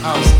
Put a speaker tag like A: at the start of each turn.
A: house.